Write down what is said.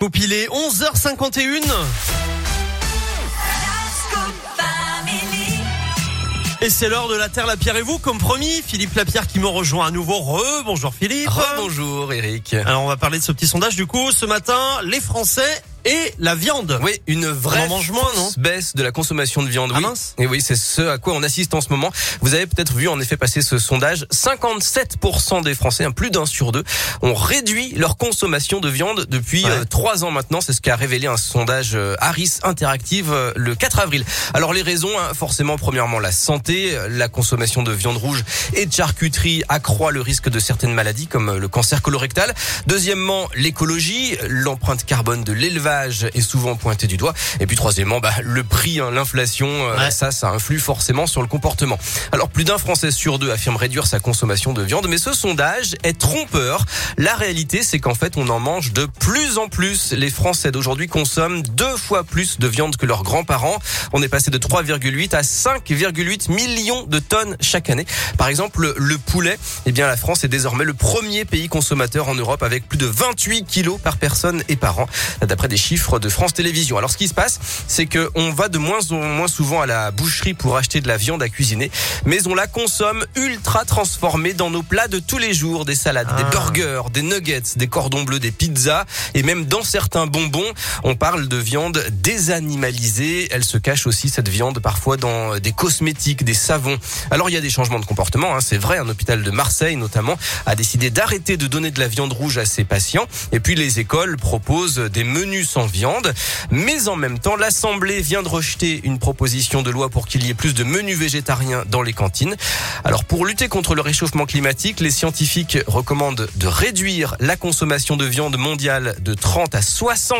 Popilé, 11h51. Et c'est l'heure de la Terre, la Pierre et vous, comme promis. Philippe Lapierre qui me rejoint à nouveau. Re, bonjour Philippe. bonjour Eric. Alors on va parler de ce petit sondage du coup. Ce matin, les Français et la viande. Oui, une vraie mange moins, non baisse de la consommation de viande. Ah oui. mince. Et oui, c'est ce à quoi on assiste en ce moment. Vous avez peut-être vu en effet passer ce sondage. 57% des Français, hein, plus d'un sur deux, ont réduit leur consommation de viande depuis Ouais. euh, trois ans maintenant. C'est ce qu'a révélé un sondage euh, Harris Interactive euh, le 4 avril. Alors les raisons, hein, forcément, premièrement la santé, la consommation de viande rouge et de charcuterie accroît le risque de certaines maladies comme le cancer colorectal. Deuxièmement, l'écologie, l'empreinte carbone de l'élevage est souvent pointée du doigt. Et puis troisièmement, bah, le prix, hein, l'inflation, euh, Ouais. ça, ça influe forcément sur le comportement. Alors plus d'un Français sur deux affirme réduire sa consommation de viande, mais ce sondage est trompeur. La réalité, c'est qu'en fait, on en mange de plus en plus. Les Français d'aujourd'hui consomment deux fois plus de viande que leurs grands-parents. On est passé de 3,8 à 5,8 millions de tonnes chaque année. Par exemple, le poulet, eh bien, la France est désormais le premier pays consommateur en Europe avec plus de 28 kilos par personne et par an, d'après des chiffres de France Télévisions. Alors, ce qui se passe, c'est que on va de moins en moins souvent à la boucherie pour acheter de la viande à cuisiner, mais on la consomme ultra transformée dans nos plats de tous les jours, des salades, Ah. des burgers, des nuggets, des cordons bleus, des pizzas, et même dans certains bonbons, on parle de viande désanimalisée. Elle se cache aussi cette viande parfois dans des cosmétiques, des savons. Alors il y a des changements de comportement, hein, c'est vrai. Un hôpital de Marseille notamment a décidé d'arrêter de donner de la viande rouge à ses patients. Et puis les écoles proposent des menus sans viande. Mais en même temps, l'Assemblée vient de rejeter une proposition de loi pour qu'il y ait plus de menus végétariens dans les cantines. Alors pour lutter contre le réchauffement climatique, les scientifiques recommandent de réduire la consommation de viande mondiale de 30 à 60